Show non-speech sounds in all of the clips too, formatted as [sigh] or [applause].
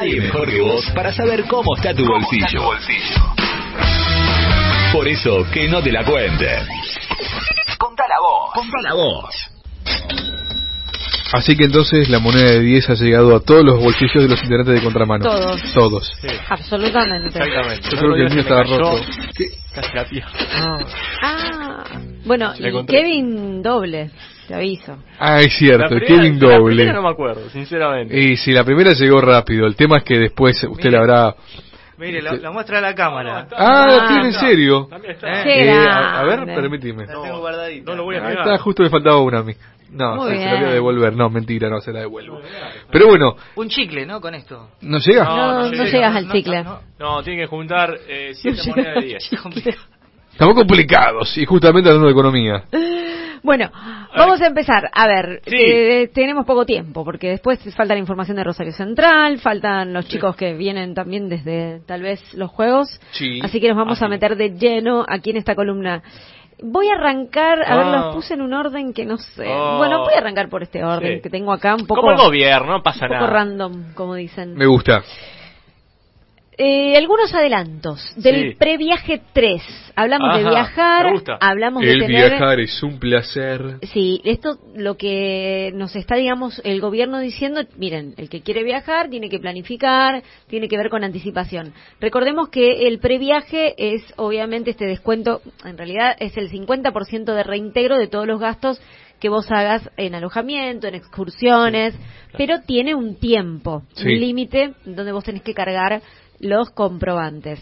Nadie mejor que vos para saber cómo está tu bolsillo. Por eso, que no te la cuenten. Contala vos. Contala vos. Así que entonces la moneda de 10 ha llegado a todos los bolsillos de los integrantes de contramano. Todos. Todos. Absolutamente. Exactamente. Yo creo que el mío estaba roto. Casi la pierna. Ah, bueno, y. Kevin doble, te aviso. Ah, es cierto, La primera- Kevin la doble. primera no me acuerdo, sinceramente. Y si la primera llegó rápido, el tema es que después usted la habrá... Mire, la, la muestra a la cámara. Ah, Ah, tiene en serio. También está. Eh, a, a ver. La tengo guardadita. No lo voy a Ahí negar. está, justo me faltaba una a mí. No, Muy se, se la voy a devolver. No, mentira, no se la devuelvo. Pero bueno, Un chicle, ¿no? Con esto. ¿no llega? No, no no, llega, llegas no, al no, chicle. no, No, tiene que juntar eh, siete [laughs] monedas de 10. Estamos complicados y justamente hablando de economía. [laughs] Bueno, vamos a empezar. A ver, Sí. eh, tenemos poco tiempo porque después falta la información de Rosario Central, faltan los chicos que vienen también desde tal vez los juegos. Sí. Así que nos vamos Ah, a meter de lleno aquí en esta columna. Voy a arrancar, a ver, Ah. los puse en un orden que no sé. Oh. Bueno, voy a arrancar por este orden que tengo acá, un poco, Como el gobierno, no pasa un poco nada. random, como dicen. Me gusta. Eh, algunos adelantos del Sí. previaje 3. Hablamos de viajar, me gusta. hablamos de El tener... viajar es un placer. Sí, esto lo que nos está, digamos, el gobierno diciendo, miren, el que quiere viajar tiene que planificar, tiene que ver con anticipación. Recordemos que el previaje es, obviamente, este descuento, en realidad es el 50% de reintegro de todos los gastos que vos hagas en alojamiento, en excursiones, pero tiene un tiempo, Sí. un límite donde vos tenés que cargar los comprobantes.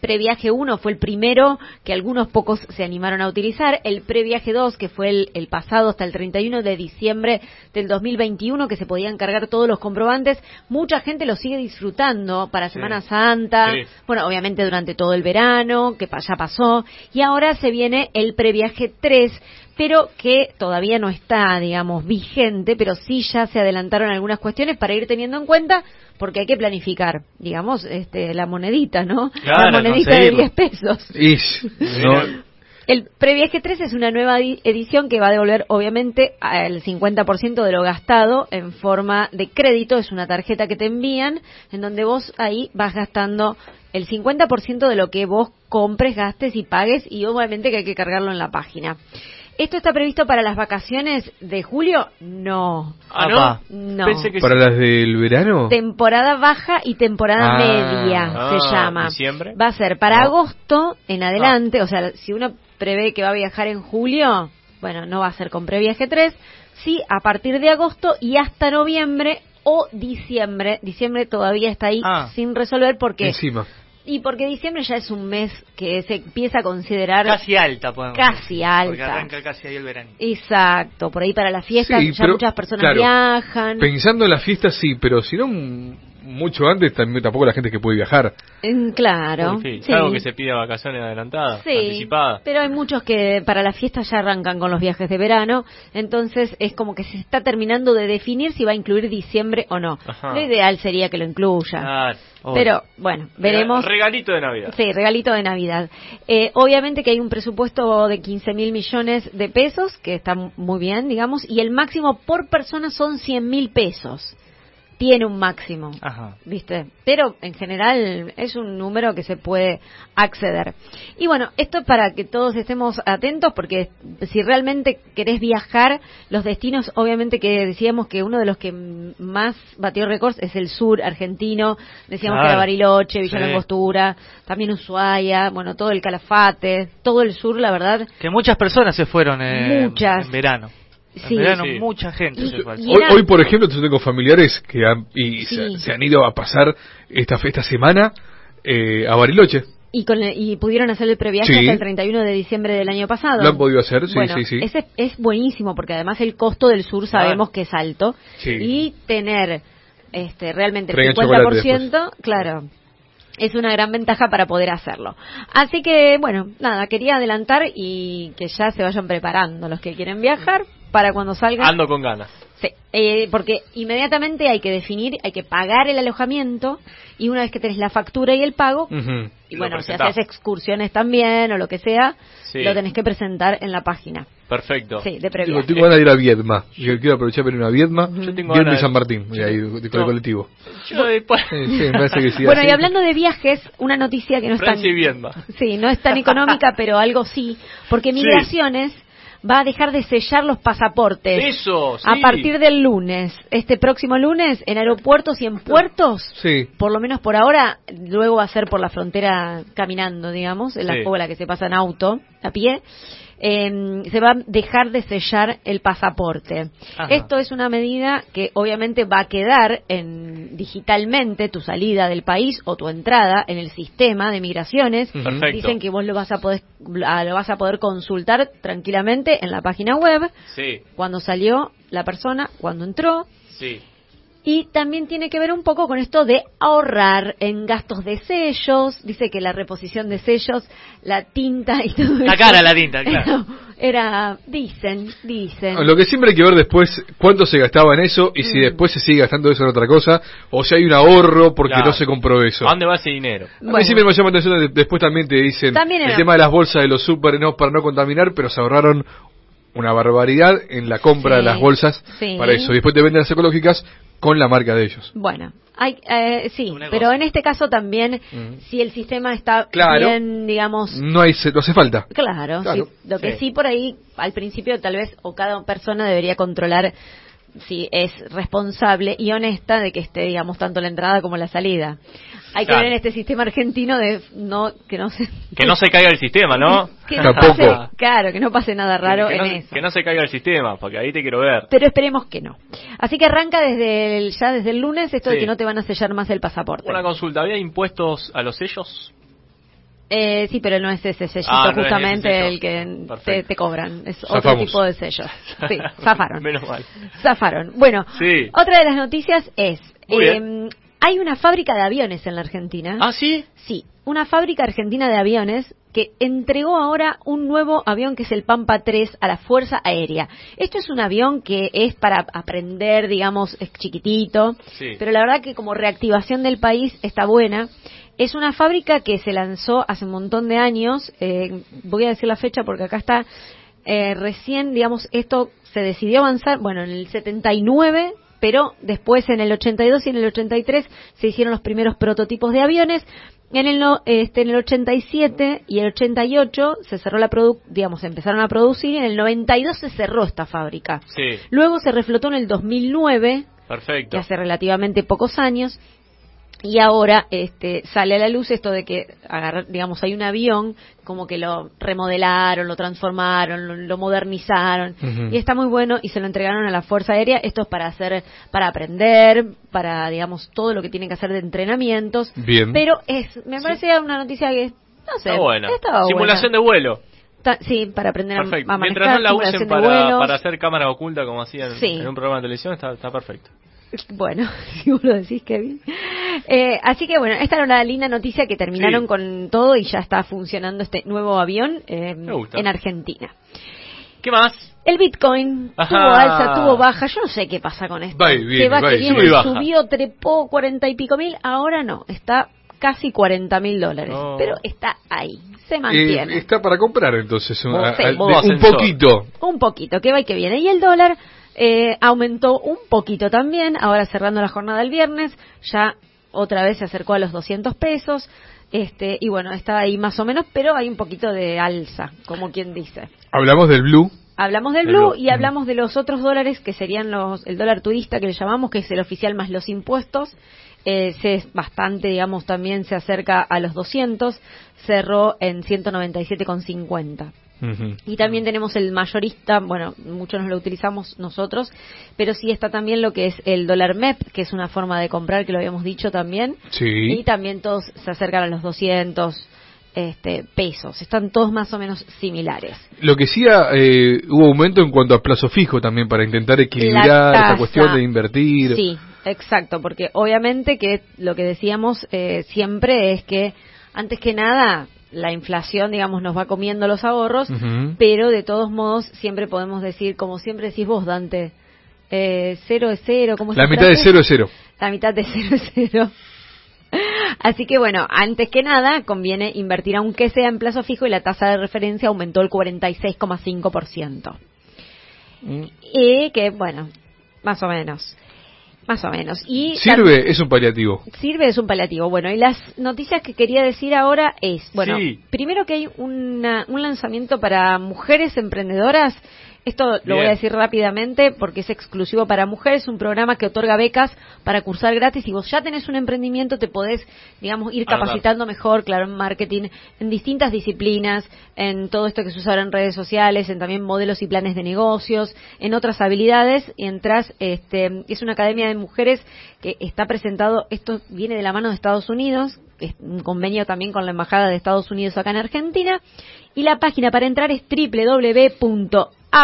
Previaje 1 fue el primero que algunos pocos se animaron a utilizar. El Previaje 2, que fue el, el pasado hasta el 31 de diciembre del 2021, que se podían cargar todos los comprobantes. Mucha gente lo sigue disfrutando para Semana Santa. Sí. Bueno, obviamente durante todo el verano, que ya pasó. Y ahora se viene el Previaje 3, pero que todavía no está, digamos, vigente, pero sí ya se adelantaron algunas cuestiones para ir teniendo en cuenta, porque hay que planificar, digamos, este, la monedita, ¿no? Claro, la monedita de conseguirlo. 10 pesos. Ish, no, El Previaje 3 es una nueva di- edición que va a devolver, obviamente, el 50% de lo gastado en forma de crédito. Es una tarjeta que te envían, en donde vos ahí vas gastando el 50% de lo que vos compres, gastes y pagues, y obviamente que hay que cargarlo en la página. ¿Esto está previsto para las vacaciones de julio? No. Ah. ¿no? No. Pensé que ¿Para sí. las del verano? Temporada baja y temporada Ah. media Ah, se llama. ¿diciembre? Va a ser para No. agosto en adelante, o sea, si uno prevé que va a viajar en julio, bueno, no va a ser con previaje 3, sí a partir de agosto y hasta noviembre o diciembre. Diciembre todavía está ahí Ah. sin resolver porque Encima. Y porque diciembre ya es un mes que se empieza a considerar Casi alta, podemos Casi decir, alta. Porque arranca casi ahí el verano. Exacto, por ahí para las fiestas Sí, ya pero, muchas personas claro, viajan. Pensando en las fiestas, sí, pero si no, mucho antes también tampoco la gente que puede viajar. Mm, Claro. Sí, sí. Algo que se pida vacaciones adelantadas, Sí, anticipadas. pero hay muchos que para las fiestas ya arrancan con los viajes de verano, entonces es como que se está terminando de definir si va a incluir diciembre o no. Ajá. Lo ideal sería que lo incluya. Pero bueno, veremos. Regalito de Navidad. Sí, regalito de Navidad. Eh, obviamente que hay un presupuesto de 15 mil millones de pesos, que está muy bien, digamos, y el máximo por persona son 100 mil pesos. Tiene un máximo. Ajá. ¿viste? Pero en general es un número que se puede acceder. Y bueno, esto es para que todos estemos atentos porque si realmente querés viajar, los destinos, obviamente que decíamos que uno de los que más batió récords es el sur argentino, decíamos que era Bariloche, Villa Sí. Langostura, también Ushuaia, bueno, todo el Calafate, todo el sur, la verdad, Que muchas personas se fueron eh, Muchas. en verano. Sí. verano Sí. mucha gente se fue. al Y sur. Hoy, hoy, por ejemplo, yo tengo familiares que han, y Sí. se, se han ido a pasar esta, esta semana eh, a Bariloche. y, con el- y pudieron hacer el previaje Sí. hasta el 31 de diciembre del año pasado. Lo han podido hacer, sí, Bueno, sí, sí. Ese es buenísimo porque además el costo del sur sabemos que es alto Sí. y tener este realmente el Traigan chocolate 50%, claro. Es una gran ventaja para poder hacerlo. Así que, bueno, nada, quería adelantar y que ya se vayan preparando los que quieren viajar para cuando salgan. Ando con ganas. Sí, eh, porque inmediatamente hay que definir, hay que pagar el alojamiento y una vez que tenés la factura y el pago, Ujú. y Lo bueno, si haces excursiones también o lo que sea, Sí. lo tenés que presentar en la página. Perfecto. Sí, de Digo, previa. tengo ganas de ir a Viedma. Yo quiero aprovechar para ir a una Viedma. Yo tengo Viedma y San Martín, y ahí, con el colectivo. Yo después... Sí, sí, me parece que sí. [laughs] Bueno, así. y hablando de viajes, una noticia que no es tan... Francia y Viedma. Sí, no es tan económica, pero algo sí, porque Migraciones va a dejar de sellar los pasaportes. Eso, sí. A partir del lunes, este próximo lunes, en aeropuertos y en puertos, Sí. por lo menos por ahora, luego va a ser por la frontera caminando, digamos, en la Sí. la que se pasa en auto, a pie, eh, se va a dejar de sellar el pasaporte. Ajá. Esto es una medida que obviamente va a quedar en, digitalmente tu salida del país o tu entrada en el sistema de migraciones. Perfecto. Dicen que vos lo vas a poder lo vas a poder consultar tranquilamente en la página web Sí, cuando salió la persona, cuando entró sí. Y también tiene que ver un poco con esto de ahorrar en gastos de sellos. Dice que la reposición de sellos, la tinta y todo La eso. cara, la tinta, claro. [laughs] Era, dicen, dicen. Lo que siempre hay que ver después cuánto se gastaba en eso y Mm. si después se sigue gastando eso en otra cosa o si hay un ahorro porque Claro. no se compró eso. ¿A dónde va ese dinero? A mí Bueno. siempre me llama la atención, de- después también te dicen También el tema de las bolsas de los super no para no contaminar, pero se ahorraron una barbaridad en la compra Sí, de las bolsas sí. para eso. Y después te venden las ecológicas con la marca de ellos. Bueno, hay, eh, sí, pero en este caso también, Mm. si el sistema está Claro. bien, digamos, No hay, no hace falta. Claro, Claro. sí. lo que Sí. sí por ahí, al principio tal vez, o cada persona debería controlar si es responsable y honesta de que esté, digamos, tanto la entrada como la salida. Hay que ver en este sistema argentino de no que no se Que no se caiga el sistema, ¿no? [laughs] que [laughs] no Tampoco. pase- claro, que no pase nada raro que, en no, eso. que no se caiga el sistema, porque ahí te quiero ver. Pero esperemos que no. Así que arranca desde el, ya desde el lunes esto de que no te van a sellar más el pasaporte. Una consulta, ¿había impuestos a los sellos? Eh, sí, pero no es ese sellito Ah, no es justamente el que te, cobran. Es otro tipo de sellos. [laughs] Sí, zafaron. Menos mal. Zafaron. Bueno, Sí. otra de las noticias es, eh, hay una fábrica de aviones en la Argentina. ¿Ah, sí? Sí, una fábrica argentina de aviones que entregó ahora un nuevo avión que es el Pampa 3 a la Fuerza Aérea. Esto es un avión que es para aprender, digamos, es chiquitito, Sí. pero la verdad que como reactivación del país está buena. Es una fábrica que se lanzó hace un montón de años, eh, voy a decir la fecha porque acá está, eh, recién, digamos, esto se decidió avanzar, bueno, en el 79, pero después en el 82 y en el 83 se hicieron los primeros prototipos de aviones. En el, este, en el 87 y el 88 se cerró la produ digamos, empezaron a producir y en el 92 se cerró esta fábrica. Sí, Luego se reflotó en el 2009 que perfecto. hace relativamente pocos años y ahora este sale a la luz esto de que agarrar, digamos hay un avión como que lo remodelaron lo transformaron lo, lo modernizaron y está muy bueno y se lo entregaron a la fuerza aérea esto es para hacer para aprender para digamos todo lo que tienen que hacer de entrenamientos Bien. pero es me parece una noticia que no sé Está buena. estaba Simulación buena. de vuelo. Sí para aprender a- Perfecto. a, Mientras manejar no la usen para, para hacer cámara oculta como hacían Sí. en un programa de televisión, está, está perfecto. Bueno, [laughs] si vos lo decís, Kevin. Eh, así que bueno, esta era una linda noticia que terminaron Sí. con todo y ya está funcionando este nuevo avión eh, en Argentina. ¿Qué más? El Bitcoin Ajá. tuvo alza, tuvo baja. Yo no sé qué pasa con esto. Va y baja. subió, trepó cuarenta y pico mil. Ahora no, está casi cuarenta mil dólares. No. Pero está ahí, se Eh, mantiene. está para comprar entonces un, Oh, a- sí. a- Modo de- un poquito. Un poquito, que va y que viene. Y el dólar eh, aumentó un poquito también, ahora cerrando la jornada el viernes, ya otra vez se acercó a los 200 pesos. Este, y bueno, está ahí más o menos, pero hay un poquito de alza, como quien dice. Hablamos del blue. Hablamos del El blue blue. y hablamos de los otros dólares que serían los, el dólar turista que le llamamos, que es el oficial más los impuestos. Eh, se es bastante, digamos, también se acerca a los 200, cerró en 197,50. Y también tenemos el mayorista, bueno, muchos nos lo utilizamos nosotros, pero sí está también lo que es el dólar MEP, que es una forma de comprar que lo habíamos dicho también. Y Sí. también todos se acercan a los 200 este, pesos. Están todos más o menos similares. Lo que sí eh, hubo aumento en cuanto a plazo fijo también para intentar equilibrar tasa. cuestión de invertir. Sí, exacto, porque obviamente que lo que decíamos eh, siempre es que, antes que nada, la inflación, digamos, nos va comiendo los ahorros, pero de todos modos siempre podemos decir, como siempre decís vos, Dante, Eh, cero es cero, ¿cómo La mitad de cero es cero. La mitad de cero es cero. [laughs] Así que bueno, antes que nada, conviene invertir aunque sea en plazo fijo y la tasa de referencia aumentó el 46,5%. Y que, bueno, más o menos. Más o menos. Y Sirve, es un paliativo. Sirve, es un paliativo. Bueno, y las noticias que quería decir ahora es, bueno, Sí. primero que hay una- un lanzamiento para mujeres emprendedoras. Esto lo Bien. voy a decir rápidamente porque es exclusivo para mujeres, un programa que otorga becas para cursar gratis. y vos ya tenés un emprendimiento, te podés, digamos, ir Anotar. capacitando mejor, claro, en marketing, en distintas disciplinas, en todo esto que se usa ahora en redes sociales, en también modelos y planes de negocios, en otras habilidades. Y entras, este, es una academia de mujeres que está presentado, esto viene de la mano de Estados Unidos, es un convenio también con la Embajada de Estados Unidos acá en Argentina. Y la página para entrar es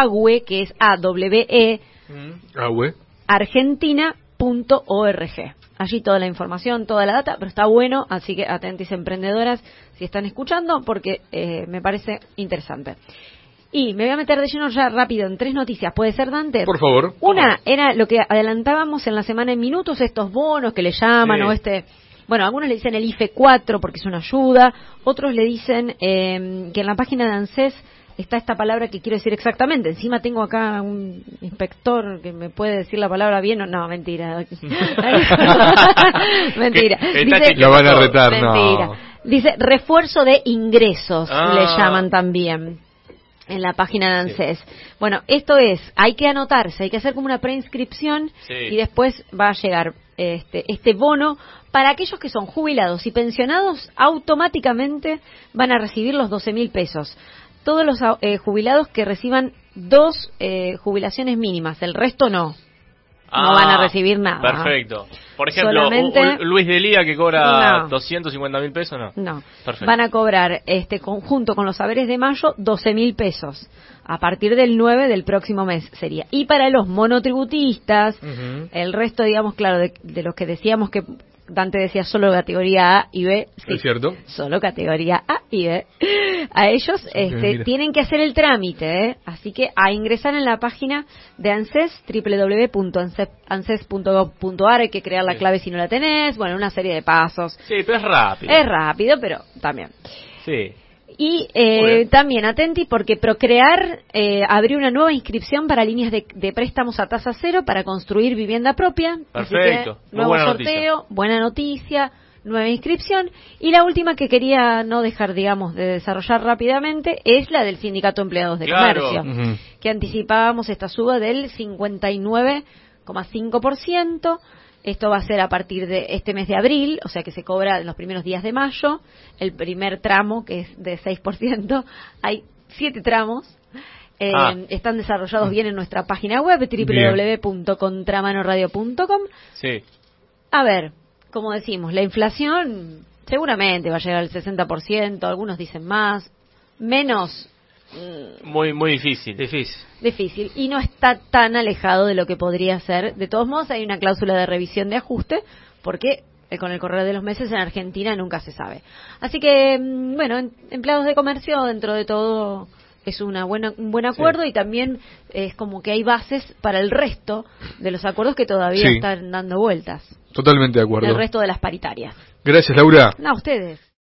www.awe, que es A-W-E, Ah, güey. argentina.org. Allí toda la información, toda la data, pero está bueno, así que atentis emprendedoras si están escuchando, porque eh, me parece interesante. Y me voy a meter de lleno ya rápido en tres noticias. ¿Puede ser, Dante? Por favor. Una era lo que adelantábamos en la semana en minutos, estos bonos que le llaman Sí. o este... Bueno, algunos le dicen el IFE 4 porque es una ayuda, otros le dicen eh, que en la página de ANSES está esta palabra que quiero decir exactamente. Encima tengo acá un inspector que me puede decir la palabra bien o no, mentira. [laughs] [laughs] mentira. Dice, chequeando Lo van a todo. retar, Mentira. no. Dice refuerzo de ingresos, Ah. le llaman también en la página de ANSES. Bueno, esto es, hay que anotarse, hay que hacer como una preinscripción Sí. y después va a llegar este, este bono para aquellos que son jubilados y pensionados, automáticamente van a recibir los 12 mil pesos. Todos los eh, jubilados que reciban dos eh, jubilaciones mínimas, el resto no. No van a recibir nada. Perfecto. Por ejemplo, Solamente- Luis de Lía que cobra No. 250 mil pesos, no. No. Perfecto. Van a cobrar este conjunto con los saberes de mayo 12 mil pesos. A partir del 9 del próximo mes sería. Y para los monotributistas, el resto, digamos, claro, de, de los que decíamos que Dante decía solo categoría A y B, sí, Es cierto. solo categoría A y B. A ellos este, tienen que hacer el trámite, ¿eh? así que a ingresar en la página de ANSES, www.anses.gov.ar, hay que crear la Sí. clave si no la tenés, bueno, una serie de pasos. Sí, pero es rápido. Es rápido, pero también. Sí. Y eh, también atenti porque Procrear eh, abrió una nueva inscripción para líneas de, de préstamos a tasa cero para construir vivienda propia. Perfecto. que, nuevo buena sorteo, buena noticia, nueva inscripción. Y la última que quería no dejar, digamos, de desarrollar rápidamente es la del Sindicato de Empleados de Claro. Comercio, que anticipábamos esta suba del 59,5%. Esto va a ser a partir de este mes de abril, o sea que se cobra en los primeros días de mayo. El primer tramo, que es de 6%, [laughs] hay siete tramos. Eh, Ah. Están desarrollados bien en nuestra página web, www.contramanoradio.com. Sí. A ver, como decimos, la inflación seguramente va a llegar al 60%, algunos dicen más, menos Muy, muy difícil. Difícil. difícil y no está tan alejado de lo que podría ser. De todos modos, hay una cláusula de revisión de ajuste porque eh, con el correr de los meses en Argentina nunca se sabe. Así que, mm, bueno, en- empleados de comercio dentro de todo es una buena, un buen acuerdo y también es como que hay bases para el resto de los acuerdos que todavía Sí. están dando vueltas. Totalmente de El acuerdo. resto de las paritarias. Gracias, Laura. No, ustedes.